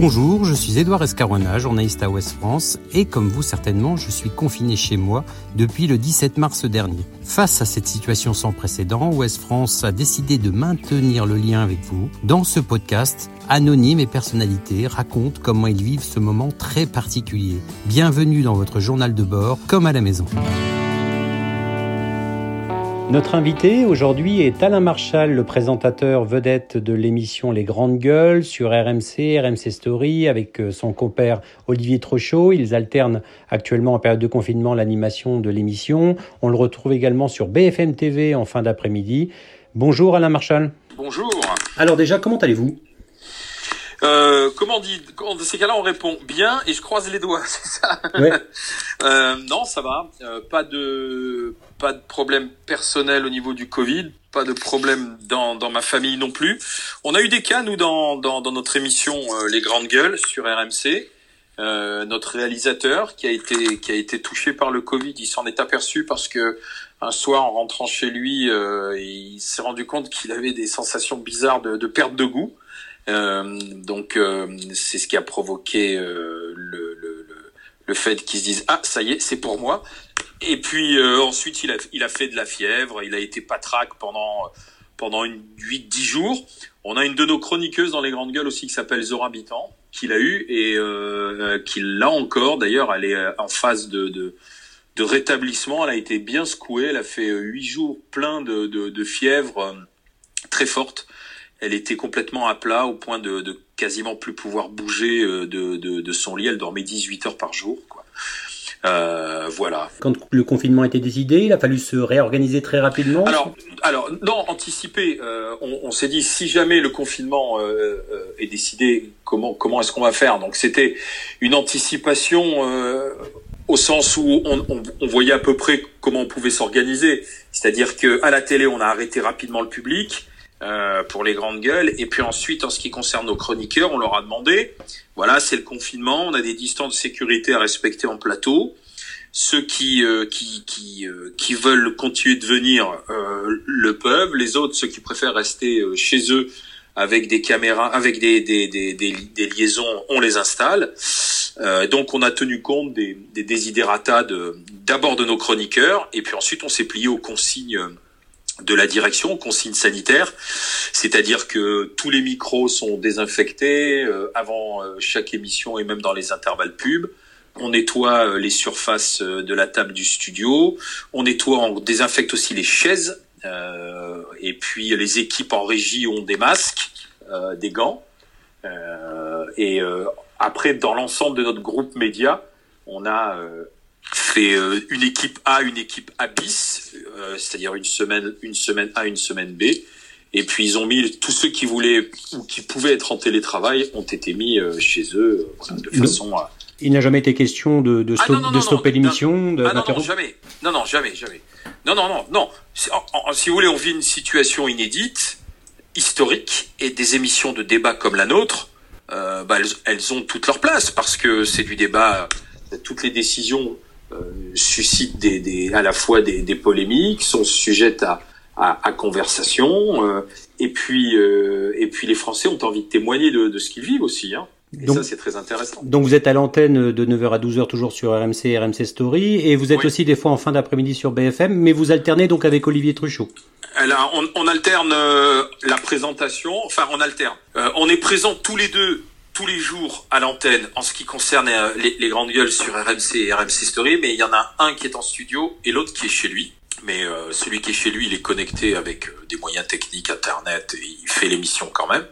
Bonjour, je suis Édouard Escaroina, journaliste à Ouest France, et comme vous certainement, je suis confiné chez moi depuis le 17 mars dernier. Face à cette situation sans précédent, Ouest France a décidé de maintenir le lien avec vous. Dans ce podcast, anonymes et personnalités racontent comment ils vivent ce moment très particulier. Bienvenue dans votre journal de bord, comme à la maison. Notre invité aujourd'hui est Alain Marchal, le présentateur vedette de l'émission Les Grandes Gueules sur RMC, RMC Story, avec euh, son compère Olivier Trochot. Ils alternent actuellement en période de confinement l'animation de l'émission. On le retrouve également sur BFM TV en fin d'après-midi. Bonjour Alain Marchal. Bonjour. Alors déjà, comment allez-vous? Euh, comment on dit Dans ces cas-là, on répond bien et je croise les doigts, c'est ça? Euh, Non, ça va. Euh, pas de pas de problème personnel au niveau du Covid, pas de problème dans, dans ma famille non plus. On a eu des cas nous dans dans, dans notre émission euh, Les Grandes Gueules sur RMC. Euh, notre réalisateur qui a été qui a été touché par le Covid, il s'en est aperçu parce que un soir en rentrant chez lui, euh, il s'est rendu compte qu'il avait des sensations bizarres de, de perte de goût. Euh, donc c'est ce qui a provoqué le, le, le, fait qu'ils se disent ah ça y est c'est pour moi. Et puis ensuite il a, il a fait de la fièvre, il a été patraque pendant pendant une 8-10 jours. On a une de nos chroniqueuses dans les grandes gueules aussi qui s'appelle Zora Bitan, qui l'a eu et euh, qui l'a encore. D'ailleurs, elle est en phase de, de, de, rétablissement. Elle a été bien secouée. Elle a fait huit jours plein de, de, de fièvre très forte elle était complètement à plat au point de, de quasiment plus pouvoir bouger euh, de, de, de, son lit. Elle dormait 18 heures par jour. Quoi. Euh, voilà. Quand le confinement a été décidé, il a fallu se réorganiser très rapidement. Alors, alors non, anticiper. Euh, on, on s'est dit si jamais le confinement euh, euh est décidé, comment comment est-ce qu'on va faire? Donc c'était une anticipation euh, au sens où on, on, on, voyait à peu près comment on pouvait s'organiser. C'est-à-dire que à la télé, on a arrêté rapidement le public. Euh, pour les grandes gueules. Et puis ensuite, en ce qui concerne nos chroniqueurs, on leur a demandé, voilà, c'est le confinement, on a des distances de sécurité à respecter en plateau. Ceux qui euh, qui qui, euh, qui veulent continuer de venir le peuvent. Les autres, ceux qui préfèrent rester chez eux avec des caméras, avec des des, des, des, liaisons, on les installe. donc on a tenu compte des, des desiderata d'abord de nos chroniqueurs et puis ensuite on s'est plié aux consignes de la direction, consignes sanitaires, c'est-à-dire que tous les micros sont désinfectés euh, avant euh, chaque émission et même dans les intervalles pub. On nettoie euh, les surfaces de la table du studio, on nettoie, on désinfecte aussi les chaises, et puis les équipes en régie ont des masques, des gants, et après dans l'ensemble de notre groupe média, on a fait euh, une équipe A, une équipe A bis, euh, c'est-à-dire une semaine, une semaine A, une semaine B. Et puis ils ont mis tous ceux qui voulaient ou qui pouvaient être en télétravail ont été mis euh, chez eux de façon à. Il n'a jamais été question de, de, ah, de stopper l'émission, de ah, non, non, jamais. Non, non, jamais, jamais. Non, non, non, non. Si vous voulez, on vit une situation inédite, historique, et des émissions de débat comme la nôtre, euh, bah, elles, elles, ont toute leur place parce que c'est du débat. Toutes les décisions euh, suscitent des, des, à la fois des, des, polémiques, sont sujettes à, à, à conversation, euh, et puis euh, et puis les Français ont envie de témoigner de, de ce qu'ils vivent aussi. Hein. Et donc, ça, c'est très intéressant. Donc, vous êtes à l'antenne de 9h à 12h, toujours sur RMC RMC Story, et vous êtes aussi des fois en fin d'après-midi sur BFM, mais vous alternez donc avec Olivier Truchot. Alors, on, on alterne euh, la présentation, enfin, on alterne. Euh, on est présent tous les deux tous les jours à l'antenne en ce qui concerne euh, les, grandes gueules sur RMC et RMC Story, mais il y en a un qui est en studio et l'autre qui est chez lui. Mais euh, celui qui est chez lui, il est connecté avec euh, des moyens techniques, Internet, et il fait l'émission quand même.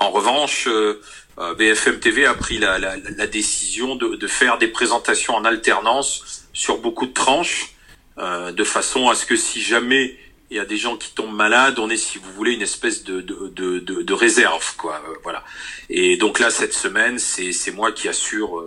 En revanche, euh, BFM TV a pris la, la, la décision de, de, faire des présentations en alternance sur beaucoup de tranches, de façon à ce que si jamais il y a des gens qui tombent malades, on est, si vous voulez, une espèce de, de, de, de, de réserve, quoi. Euh, voilà. Et donc là, cette semaine, c'est, c'est moi qui assure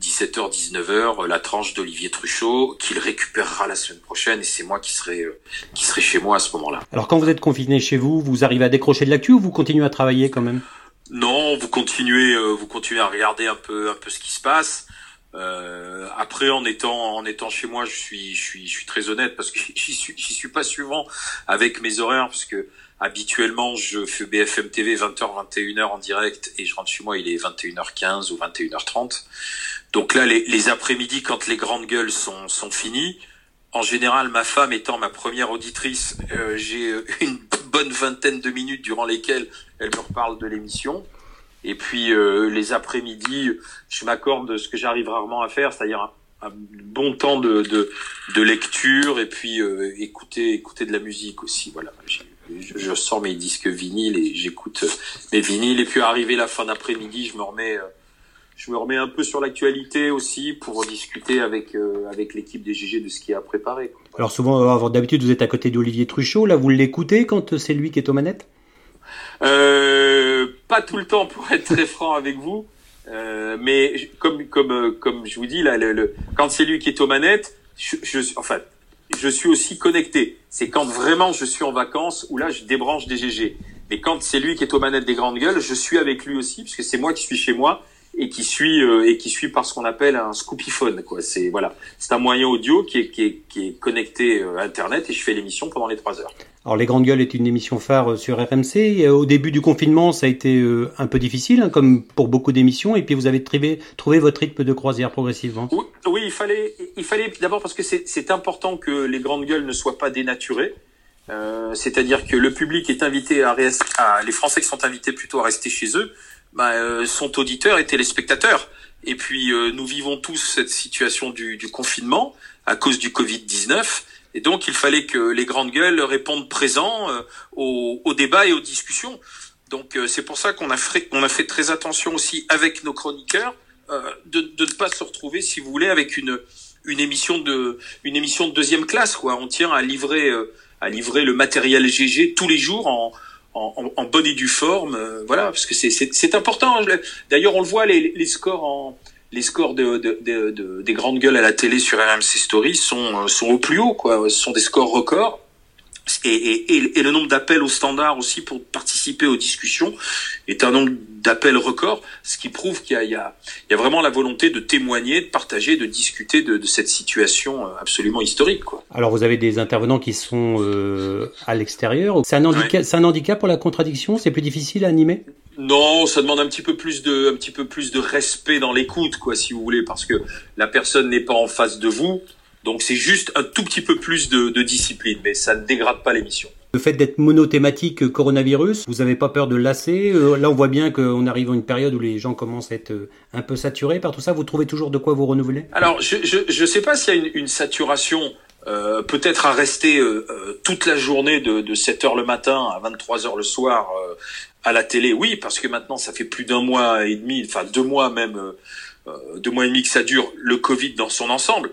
17h, euh, 19h la tranche d'Olivier Truchot, qu'il récupérera la semaine prochaine, et c'est moi qui serai, euh, qui serai chez moi à ce moment-là. Alors quand vous êtes confiné chez vous, vous arrivez à décrocher de l'actu ou vous continuez à travailler quand même? Non, vous continuez, vous continuez à regarder un peu, un peu ce qui se passe. Euh, après, en étant en étant chez moi, je suis je suis je suis très honnête parce que j'y suis j'y suis pas souvent avec mes horaires parce que habituellement, je fais BFM TV 20h, 21h en direct et je rentre chez moi, il est 21h15 ou 21h30. Donc là, les, les après-midi, quand les grandes gueules sont, sont finies, en général, ma femme étant ma première auditrice, euh, j'ai une bonne vingtaine de minutes durant lesquelles elle me reparle de l'émission. Et puis euh, les après-midi, je m'accorde ce que j'arrive rarement à faire, c'est-à-dire un, bon temps de, de, de, lecture et puis euh, écouter écouter de la musique aussi. Voilà, je, je, sors mes disques vinyles et j'écoute mes vinyles. Et puis arrivé la fin d'après-midi, je me remets je me remets un peu sur l'actualité aussi pour discuter avec euh, avec l'équipe des GG de ce qui a préparé. Alors souvent, euh, d'habitude, vous êtes à côté d'Olivier Truchot. Là, vous l'écoutez quand c'est lui qui est aux manettes? Euh, Pas tout le temps, pour être très franc avec vous. Euh, mais comme comme euh, comme je vous dis là, le, quand c'est lui qui est aux manettes, je, je enfin je suis aussi connecté. C'est quand vraiment je suis en vacances où là je débranche des GG. Mais quand c'est lui qui est aux manettes des grandes gueules, je suis avec lui aussi puisque c'est moi qui suis chez moi et qui suit euh, et qui suit par ce qu'on appelle un scoopyphone quoi. C'est voilà. C'est un moyen audio qui est qui est, qui est connecté euh, à internet et je fais l'émission pendant les trois heures. Alors les grandes gueules est une émission phare euh, sur RMC au début du confinement ça a été un peu difficile hein, comme pour beaucoup d'émissions. Et puis vous avez trouvé trouvé votre rythme de croisière progressivement. Oui, oui il fallait il fallait d'abord parce que c'est c'est important que les grandes gueules ne soient pas dénaturées euh, c'est-à-dire que le public est invité à, à les Français qui sont invités plutôt à rester chez eux bah, euh, sont auditeurs et téléspectateurs. Et puis euh, nous vivons tous cette situation du, du confinement à cause du Covid-19. Et donc il fallait que les grandes gueules répondent présents euh, au, au débat et aux discussions. Donc c'est pour ça qu'on a fait, a fait très attention aussi avec nos chroniqueurs de, de ne pas se retrouver, si vous voulez, avec une une émission de une émission de deuxième classe quoi. On tient à livrer à livrer le matériel GG tous les jours en en, en, bonne et due forme, euh, voilà, parce que c'est important. D'ailleurs, on le voit, les, les scores en les scores de, de, de, des grandes gueules à la télé sur RMC Story sont, sont au plus haut, quoi. Ce sont des scores records et, et, et, le nombre d'appels au standard aussi pour participer aux discussions est un nombre d'appels record, ce qui prouve qu'il y, y, y a, vraiment la volonté de témoigner, de partager, de discuter de, de cette situation euh, absolument historique. Quoi. Alors vous avez des intervenants qui sont euh, à l'extérieur. C'est un, handicap, c'est un handicap pour la contradiction? C'est plus difficile à animer? Non, ça demande un petit peu plus de, un petit peu plus de respect dans l'écoute, quoi, si vous voulez, parce que la personne n'est pas en face de vous. Donc c'est juste un tout petit peu plus de, de discipline, mais ça ne dégrade pas l'émission. Le fait d'être monothématique coronavirus, vous n'avez pas peur de lasser euh, Là, on voit bien qu'on arrive à une période où les gens commencent à être euh, un peu saturés par tout ça. Vous trouvez toujours de quoi vous renouveler? Alors, je je, sais pas s'il y a une, une saturation. Euh, peut-être à rester euh, toute la journée de, de 7 heures le matin à 23 heures le soir à la télé. Oui, parce que maintenant ça fait plus d'un mois et demi, enfin deux mois même, deux mois et demi que ça dure le Covid dans son ensemble.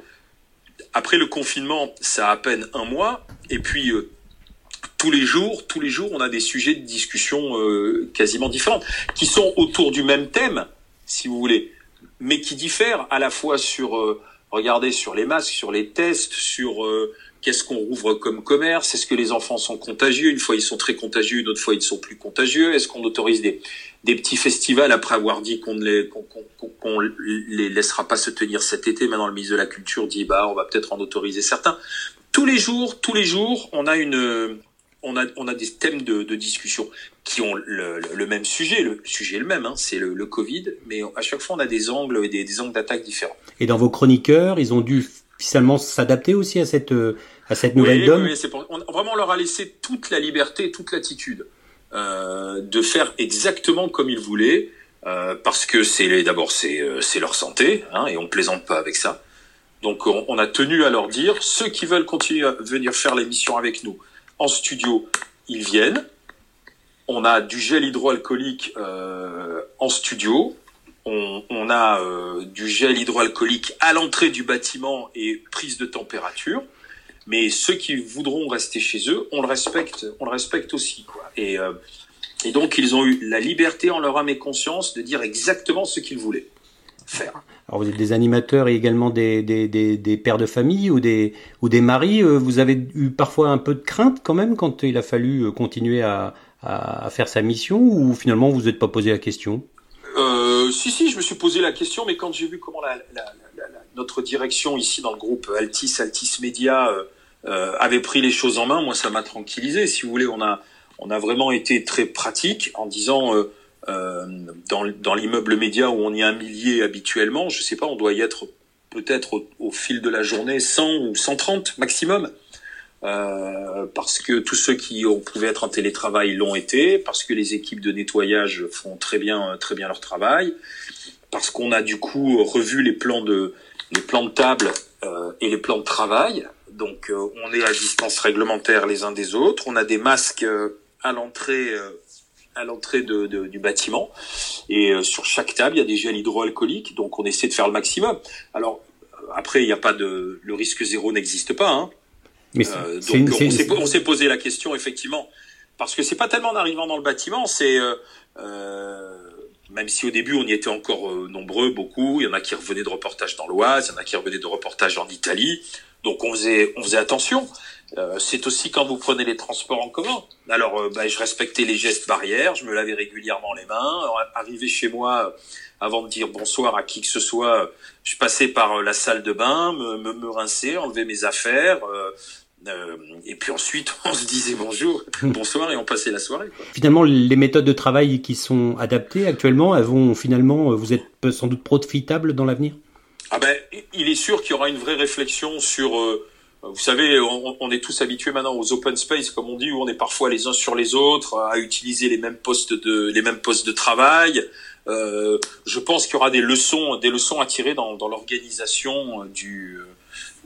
Après le confinement, ça a à peine un mois. Et puis euh, tous les jours, tous les jours, on a des sujets de discussion euh, quasiment différents, qui sont autour du même thème, si vous voulez, mais qui diffèrent à la fois sur, euh, regardez, sur les masques, sur les tests, sur qu'est-ce qu'on rouvre comme commerce, est-ce que les enfants sont contagieux, une fois ils sont très contagieux, une autre fois ils sont plus contagieux, est-ce qu'on autorise des, des petits festivals après avoir dit qu'on ne les, qu'on, les laissera pas se tenir cet été? Maintenant, le ministre de la Culture dit bah on va peut-être en autoriser certains. Tous les jours, tous les jours, on a une, on a, on a des thèmes de, discussion qui ont le, même sujet. Le sujet est le même, hein, c'est le, le, Covid, mais à chaque fois on a des angles, des, des angles d'attaque différents. Et dans vos chroniqueurs, ils ont dû finalement s'adapter aussi à cette à cette nouvelle donne. Oui, c'est pour, on, vraiment on leur a laissé toute la liberté, toute l'attitude. Euh, de faire exactement comme ils voulaient, euh, parce que c'est d'abord c'est euh, c'est leur santé, hein, et on plaisante pas avec ça. Donc on, on, a tenu à leur dire ceux qui veulent continuer à venir faire l'émission avec nous en studio, ils viennent. On a du gel hydroalcoolique euh, en studio. On, a euh, du gel hydroalcoolique à l'entrée du bâtiment et prise de température mais ceux qui voudront rester chez eux, on le respecte, on le respecte aussi. Euh, et donc ils ont eu la liberté en leur âme et conscience de dire exactement ce qu'ils voulaient faire. Alors vous êtes des animateurs et également des, pères de famille ou des, maris. Euh, vous avez eu parfois un peu de crainte quand même quand il a fallu continuer à, à, faire sa mission ou finalement vous n'êtes pas posé la question? Euh, Si, si, je me suis posé la question, mais quand j'ai vu comment la, la, la, notre direction ici dans le groupe Altis, Altis Media, euh, avait pris les choses en main, moi ça m'a tranquillisé. Si vous voulez, on a on a vraiment été très pratique en disant dans, dans l'immeuble média où on y a un millier habituellement, je sais pas, on doit y être peut-être au, fil de la journée 100 ou 130 maximum. Euh, parce que tous ceux qui ont pouvaient être en télétravail l'ont été, parce que les équipes de nettoyage font très bien très bien leur travail, parce qu'on a du coup revu les plans de les plans de table euh, et les plans de travail. Donc euh, on est à distance réglementaire les uns des autres, on a des masques euh, à l'entrée euh, à l'entrée de, de, du bâtiment et sur chaque table il y a des gels hydroalcooliques, donc on essaie de faire le maximum. Alors après il n'y a pas de le risque zéro n'existe pas. Hein. Mais euh, donc on s'est posé la question effectivement parce que c'est pas tellement en arrivant dans le bâtiment, c'est euh, euh, même si au début on y était encore nombreux, beaucoup, il y en a qui revenaient de reportages dans l'Oise, il y en a qui revenaient de reportages en Italie, donc on faisait on faisait attention. Euh, c'est aussi quand vous prenez les transports en commun. Alors, bah, je respectais les gestes barrières, je me lavais régulièrement les mains. Arrivé chez moi, avant de dire bonsoir à qui que ce soit, je passais par la salle de bain, me, me, me rincer, enlever mes affaires, euh, et puis ensuite, on se disait bonjour, bonsoir, et on passait la soirée. Quoi. Finalement, les méthodes de travail qui sont adaptées actuellement, elles vont finalement, vous êtes sans doute profitable dans l'avenir? Ah ben, il est sûr qu'il y aura une vraie réflexion sur. Euh, vous savez, on, est tous habitués maintenant aux open space, comme on dit, où on est parfois les uns sur les autres, à utiliser les mêmes postes de les mêmes postes de travail. Euh, je pense qu'il y aura des leçons, des leçons à tirer dans, dans l'organisation du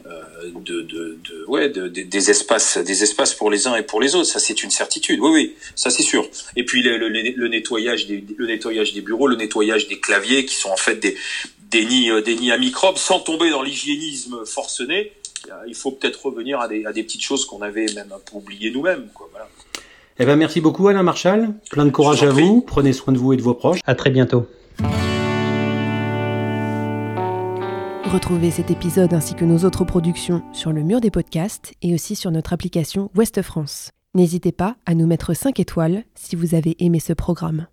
euh, de, de, de, ouais, de, des espaces, des espaces pour les uns et pour les autres. Ça, c'est une certitude. Oui, oui, ça c'est sûr. Et puis le, nettoyage des, le nettoyage des bureaux, le nettoyage des claviers, qui sont en fait des, des nids, euh, des nids à microbes, sans tomber dans l'hygiénisme forcené. Euh, il faut peut-être revenir à des, à des petites choses qu'on avait même un peu oubliées nous-mêmes. Quoi, voilà. Eh ben, merci beaucoup Alain Marchal. Plein de courage à vous. Prenez soin de vous et de vos proches. À très bientôt. Retrouvez cet épisode ainsi que nos autres productions sur le mur des podcasts et aussi sur notre application Ouest France. N'hésitez pas à nous mettre 5 étoiles si vous avez aimé ce programme.